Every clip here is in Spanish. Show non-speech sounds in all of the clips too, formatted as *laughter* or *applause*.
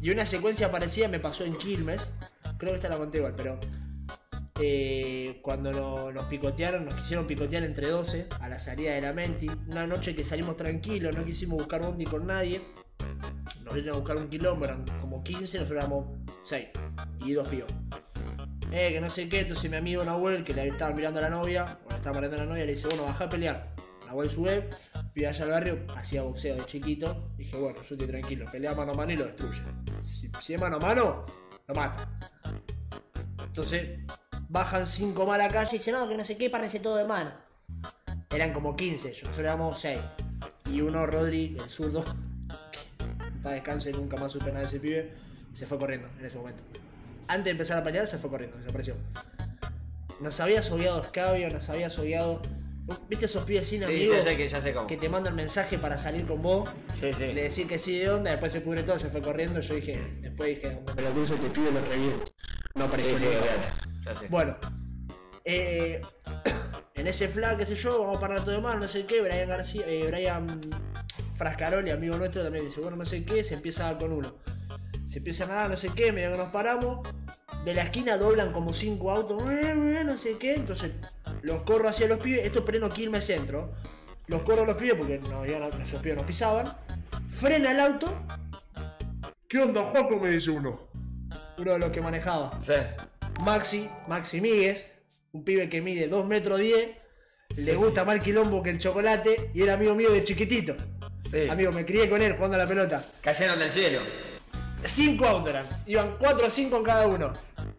Y una secuencia parecida me pasó en Quilmes. Creo que esta la conté igual, pero. eh, cuando no- nos picotearon, nos quisieron picotear entre 12 a la salida de la Menti. Una noche que salimos tranquilos, no quisimos buscar bondi con nadie. Nos vinieron a buscar un quilombo, eran como 15, nosotros éramos 6 y dos pibos. Eh, que no sé qué, entonces mi amigo Nahuel, que le estaba mirando a la novia, o le estaba mirando a la novia, le dice, bueno, baja a pelear. Nahuel sube, vive allá al barrio, hacía boxeo de chiquito. Dije, bueno, yo estoy tranquilo, pelea mano a mano y lo destruye. Si, es mano a mano, lo mata. Entonces, bajan cinco más a la calle y dicen, no, que no sé qué, parece todo de mano. Eran como 15 ellos, nosotros éramos 6. Y uno, Rodri, el zurdo, *laughs* que para descanse, nunca más supe nada de ese pibe, se fue corriendo en ese momento. Antes de empezar a pelear, se fue corriendo, desapareció. Nos había sogueado escabio, nos había sogueado. ¿Viste esos pibes sin Sí, amigos? ya sé que ya sé cómo. que te mandan mensaje para salir con vos, Sí, sí. le decís que sí de onda, después se cubre todo, se fue corriendo, yo dije, después dije, cruzo te pido lo reviento. No apareció Sí, sí. Bueno, eh, *coughs* en ese flag, qué sé yo, vamos a parar todo de mal, no sé qué, Brian García, eh, Brian Frascaroli, amigo nuestro, también dice, bueno, no sé qué, se empieza a dar con uno. Se empieza a nadar, no sé qué, medio que nos paramos. De la esquina doblan como cinco autos, eh, eh, no sé qué. Entonces los corro hacia los pibes. Esto es pleno Quilmes Centro. Los corro a los pibes porque no, iban a- esos pibes nos pisaban. Frena el auto. ¿Qué onda, Juaco? Me dice uno. Uno de los que manejaba. Sí. Maxi, Maxi Míguez, un pibe que mide 2 metros 10, le gusta más el quilombo que el chocolate y era amigo mío de chiquitito. Sí. Amigo, me crié con él jugando a la pelota. Cayeron del cielo. Cinco autos eran, iban 4 o 5 en cada uno.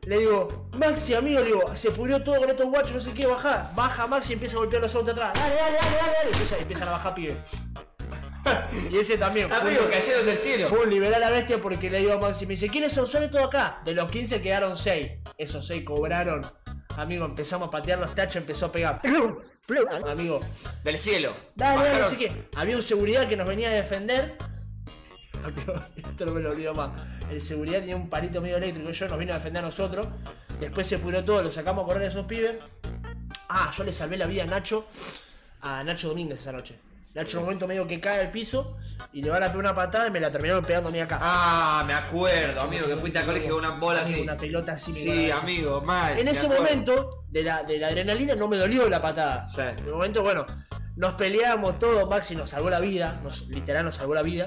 Le digo, Maxi, amigo, le digo, se pudrió todo con estos guachos, no sé qué, baja. Baja Maxi y empieza a golpear los autos atrás. Dale, dale, dale, dale, dale. Empieza, empiezan a bajar pibe. y ese también. Amigo, cayeron del cielo. fue un liberal a bestia porque le digo a Maxi, me dice, ¿quiénes son? Son estos acá. De los 15 quedaron 6. Esos 6 cobraron. Amigo, empezamos a patear los tachos, empezó a pegar. Amigo, Del cielo. dale, dale, no sé qué. Había un seguridad que nos venía a defender. *laughs* Esto no me lo olvido más. El seguridad tenía un palito medio eléctrico y yo nos vino a defender a nosotros. Después se pudrió todo, lo sacamos a correr a esos pibes. Ah, yo le salvé la vida a Nacho. A Nacho Domínguez esa noche. Nacho en un momento medio que cae al piso y le van a pegar una patada y me la terminaron pegando a mí acá. Ah, me acuerdo, amigo, que fuiste a colegio con una bola Amigo, así. Una pelota así. Sí, amigo, mal. En ese acuerdo. momento de la, de la adrenalina no me dolió la patada. Sí. En el momento, bueno, nos peleamos todo, Maxi nos salvó la vida, nos, literal nos salvó la vida.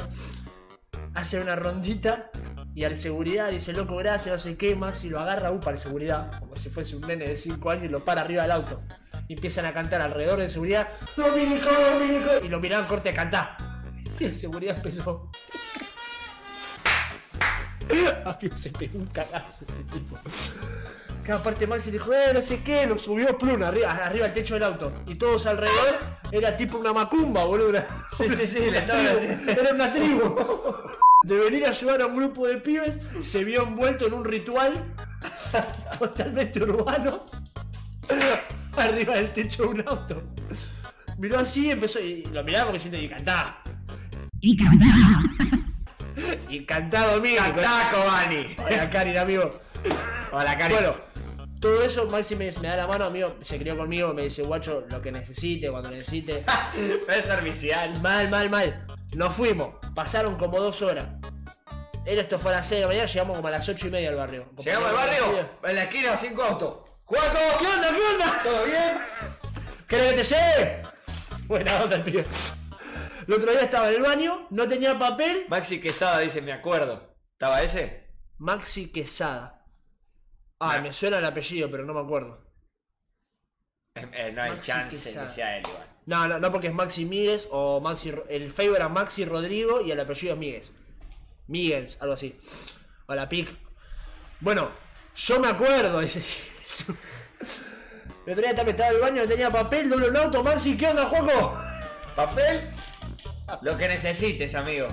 Hace una rondita y al seguridad dice, loco, gracias, no sé qué, Maxi lo agarra para el seguridad, como si fuese un nene de 5 años y lo para arriba del auto. Y empiezan a cantar alrededor de seguridad, Dominico, Dominico, y lo miraban corte a cantar. Y *laughs* el seguridad empezó. *laughs* Se pegó un cagazo este tipo. Cada parte Maxi dijo, eh, no sé qué, lo subió plum arriba, arriba al techo del auto. Y todos alrededor era tipo una macumba, boludo. *laughs* Sí, sí, sí, haciendo- Era una tribu. De venir a ayudar a un grupo de pibes, se vio envuelto en un ritual *laughs* totalmente urbano *laughs* arriba del techo de un auto. Miró así y empezó, y lo miraba como diciendo, y cantá. *laughs* Y. Y amigo. Cantá, Cobani. Hola, Karin, amigo. Hola, Cari. Bueno, todo eso, Maxi me, me da la mano, amigo, se crió conmigo, me dice, guacho, lo que necesite, cuando necesite. es servicial. mal, mal, mal. Nos fuimos, pasaron como dos horas. Era esto fue a las 6 de la mañana, llegamos como a las 8 y media al barrio. Llegamos al barrio, en la esquina, cinco autos. ¡Juaco! ¿Qué onda, qué onda? ¿Todo bien? ¿Querés que te lleve? Buena onda el pibe. El otro día estaba en el baño, no tenía papel. Maxi Quesada dice, me acuerdo. ¿Estaba ese? Maxi Quesada. Ah, Nah. me suena el apellido, pero no me acuerdo. Eh, eh, no hay Maxi chance que sea él igual. No, no, no porque es Maxi Míguez o Maxi. Ro- El Facebook era Maxi Rodrigo y el apellido es Míguez. Míguez, algo así. O la PIC. Bueno, yo me acuerdo. *laughs* dice. El otro día también estaba en el baño, no tenía papel, doble un auto, Maxi, ¿qué onda, Juaco? ¿Papel? Lo que necesites, amigo.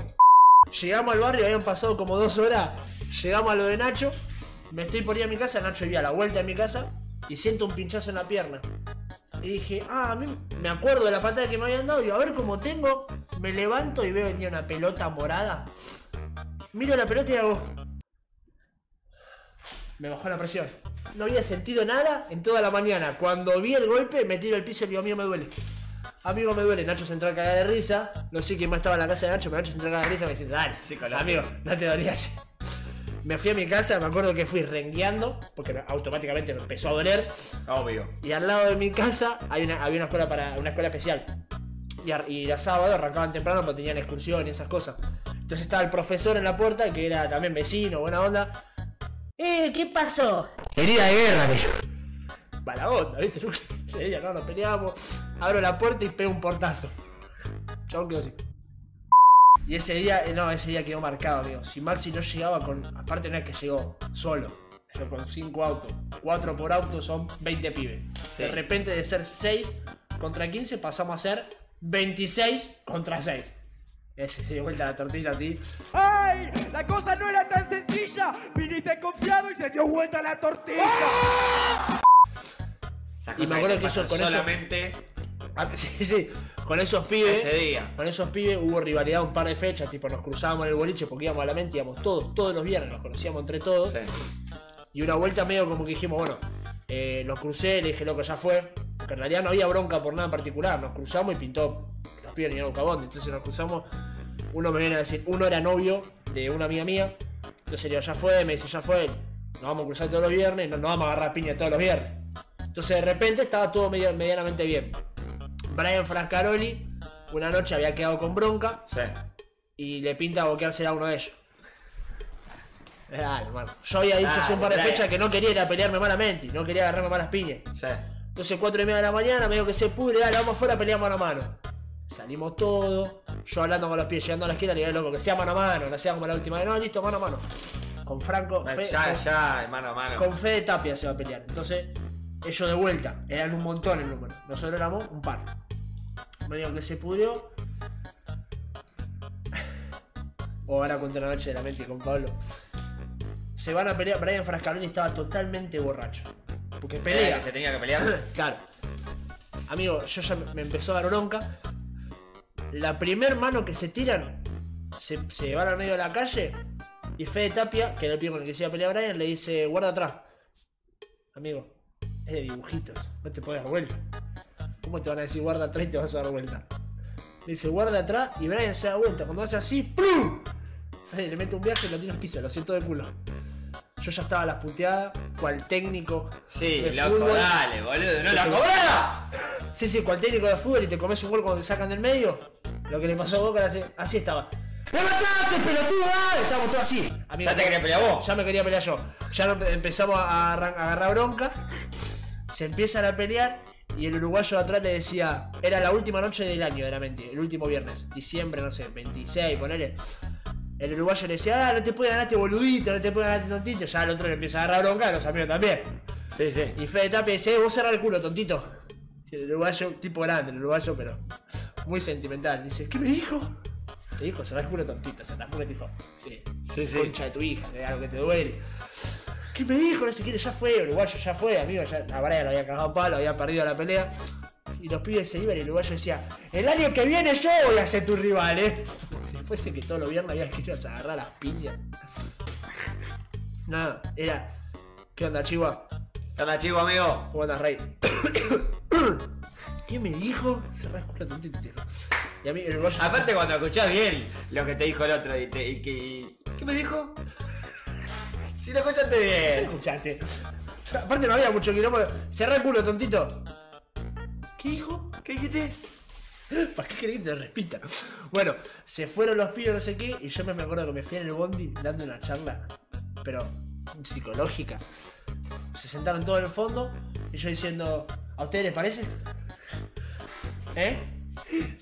Llegamos al barrio, habían pasado como dos horas. Llegamos a lo de Nacho. Me estoy por ir a mi casa, Nacho vivía a la vuelta de mi casa y siento un pinchazo en la pierna. Y dije, ah, a mí me acuerdo de la patada que me habían dado. Y a ver cómo tengo. Me levanto y veo que tenía una pelota morada. Miro la pelota y hago. Me bajó la presión. No había sentido nada en toda la mañana. Cuando vi el golpe, me tiro al piso y digo, mío me duele. Amigo, me duele. Nacho se entró a cagar de risa. No sé quién más estaba en la casa de Nacho, pero Nacho se entró a cagar de risa. Me dice, dale, amigo, no te dolías. Me fui a mi casa, me acuerdo que fui rengueando, porque automáticamente me empezó a doler. Obvio. Y al lado de mi casa hay una, había una escuela para una escuela especial. Y, a- y los sábados arrancaban temprano porque tenían excursión y esas cosas. Entonces estaba el profesor en la puerta, que era también vecino, buena onda. ¡Eh! ¿Qué pasó? Herida de guerra, digo. Para onda, ¿viste? Yo *laughs* no, nos peleamos. Abro la puerta y pego un portazo. Chabón quedó así. Y ese día, eh, no, ese día quedó marcado, amigo. Si Maxi no llegaba con. Aparte, no es que llegó solo. Llegó con 5 autos. 4 por auto son 20 pibes. Sí. De repente, de ser 6 contra 15, pasamos a ser 26 contra 6. Ese se dio vuelta la tortilla así. ¡Ay! La cosa no era tan sencilla. Viniste confiado y se dio vuelta la tortilla. Esas Y me acuerdo te que eso- con eso- solamente Ah, Sí, sí. Con esos pibes. ese día. Con esos pibes hubo rivalidad un par de fechas. Tipo, nos cruzábamos en el boliche porque íbamos a la mente, íbamos todos, todos los viernes, nos conocíamos entre todos. Sí. Y una vuelta medio como que dijimos, bueno, eh, los crucé, le dije, loco, ya fue. Que en realidad no había bronca por nada en particular, nos cruzamos y pintó. Los pibes venían a Bucamonte, entonces nos cruzamos. Uno me viene a decir, uno era novio de una amiga mía. Entonces le digo, ya fue, me dice, ya fue. Nos vamos a cruzar todos los viernes, no nos vamos a agarrar piña todos los viernes. Entonces de repente estaba todo medianamente bien. Brian Frascaroli, una noche había quedado con bronca Sí. y le pinta boqueársela a uno de ellos. Hermano. Yo había dicho hace un par de Brian. fechas que no quería ir a pelearme malamente, no quería agarrarme malas piñas. Sí. Entonces, cuatro y media de la mañana, medio que se pudre, dale, vamos afuera, peleamos mano a mano. Salimos todos, yo hablando con los pies, llegando a la esquina, le digo, loco, que sea mano a mano, no sea como la última vez, no, listo, mano a mano. Con Franco, Fe- Ya, con, ya, mano a mano. con Fede Tapia se va a pelear. Entonces, ellos de vuelta, eran un montón el número. Nosotros éramos un par. Medio que se pudrió. O ahora cuento la noche de la mente con Pablo. Se van a pelear. Brian Frascaloni estaba totalmente borracho. Porque pelea. que se tenía que pelear. *laughs* Claro. Amigo, yo ya me empezó a dar bronca. La primer mano que se tiran, se, se van al medio de la calle. Y Fede Tapia, que era el pibe con el que se iba a pelear Brian, le dice, guarda atrás. Amigo, es de dibujitos, no te puedes dar vuelta. ¿Cómo te van a decir guarda atrás y te vas a dar vuelta? Le dice, guarda atrás y Brian se da vuelta. Cuando hace así, ¡plum! Fede le mete un viaje y lo tira al piso, lo siento de culo. Yo ya estaba a las puteadas, cual técnico. Sí, de loco, fútbol. dale, boludo. ¡No la cobrada! Sí, sí, cual técnico de fútbol y te comes un gol cuando te sacan del medio. Lo que le pasó a Boca, así, así estaba. ¡Levantate, pelotudo! dale! Estábamos todos así. Amigo, ¿Ya te querías pelear vos? Ya me quería pelear yo. Ya empezamos a agarrar bronca. Se empiezan a pelear y el uruguayo de atrás le decía, era la última noche del año, era mentira, el último viernes, diciembre, no sé, 26, ponele. El uruguayo le decía, ah, no te puede ganar este boludito, no te puede ganar este tontito. Ya el otro le empieza a agarrar bronca, los amigos también. Sí, sí. Y Fede Tapia dice, "Eh, vos cerrar el culo, tontito. Y el uruguayo, tipo grande, el uruguayo, pero muy sentimental. Dice, ¿qué me dijo? Te dijo, cerrar el culo, tontito. Se te dijo, sí, Sí, sí. concha de tu hija, de algo que te duele. ¿Qué me dijo? No sé quién, ya fue, uruguayo, ya fue, amigo. Ya, la Brian lo había cagado a palo, había perdido la pelea. Y los pibes se iban y el uruguayo decía, el año que viene yo voy a ser tu rival, eh. Si fuese que todos los viernes había que irnos a agarrar las piñas. Nada, era. ¿Qué onda, Chihuahua? ¿Qué onda, chico, amigo? ¿Cómo andas, Rey? *coughs* ¿Qué me dijo? Cerrá el culo. Y a mí el uruguayo. Aparte, cuando escuchás bien lo que te dijo el otro y, te, y que. y- ¿Qué me dijo? Si lo escuchaste ¿Qué bien. escuchaste? Aparte no había mucho quilombo. Cerrá el culo, tontito. ¿Qué dijo? ¿Qué dijiste? ¿Para qué querés que te repita? Bueno, se fueron los pibes, no sé qué, y yo me acuerdo que me fui en el bondi dando una charla, pero psicológica. Se sentaron todos en el fondo, y yo diciendo, ¿a ustedes les parece? ¿Eh?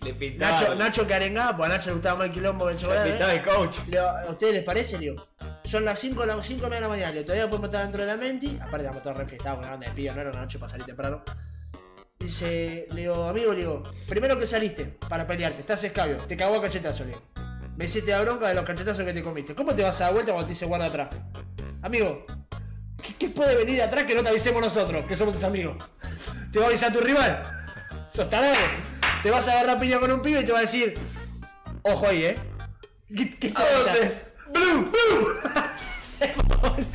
Le pintaba. Nacho, Nacho que arengaba, pues a Nacho le gustaba más el quilombo que el Le chocolate. pintaba ¿eh? el coach. Le digo, ¿A ustedes les parece? Le digo, son las 5 las 5 de la mañana, le digo, todavía podemos estar dentro de la menti. Aparte, estamos todos refiestados con una banda de pibas, no era una noche para salir temprano. Dice, le digo, amigo, le digo, primero que saliste para pelearte, estás escabio, te cagó a cachetazo, le digo. Me hiciste la bronca de los cachetazos que te comiste. ¿Cómo te vas a dar vuelta cuando te dice guarda atrás? Amigo, ¿qué, qué puede venir de atrás que no te avisemos nosotros, que somos tus amigos? ¿Te va a avisar tu rival? ¿Sos tarado? Te vas a agarrar piña con un pibe y te va a decir, ojo ahí, ¿eh? ¿Qué, qué te ¿A? ¡Blum! ¡Blum!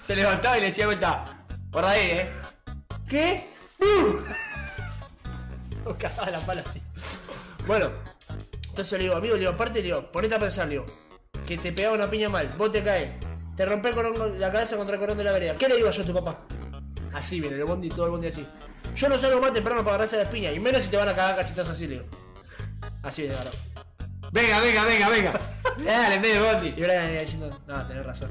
Se levantaba y le decía cuenta. Por ahí, eh. ¿Qué? Lo cagaba la pala así. Bueno, entonces le digo, amigo, le digo, aparte le digo, ponete a pensar, le digo. que te pegaba una piña mal, vos te caes, te rompes con la cabeza contra el corón de la vereda. ¿Qué le digo yo a tu papá? Así viene, el bondi, todo el bondi así. Yo no salgo más temprano para agarrarse las piñas, y menos si te van a cagar cachetas así, le digo. Así de verdad. Venga, venga, venga, venga. Dale, medio bondi. Y ahora venía diciendo, no, tenés razón.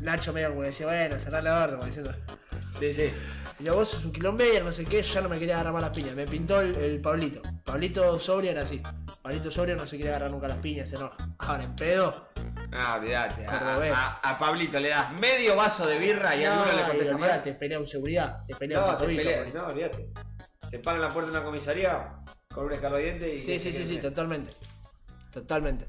Nacho medio como decía, bueno, cerrar la barra, como diciendo. Sí, sí. Y yo, vos sos un quilombero, no sé qué, ya no me quería agarrar más las piñas. Me pintó el, el Pablito. Pablito sobrio era así. Pablito sobrio no se quiere agarrar nunca las piñas, se enoja. Ahora en pedo. No, olvidate. A, a- a Pablito le das medio vaso de birra y a no, uno le contesta mal. te pelea un seguridad, te pelea un No, te peleas, Pablito. no, olvídate. Se para en la puerta de una comisaría con un escalodiente y. Sí, sí, sí, sí, totalmente. Totalmente.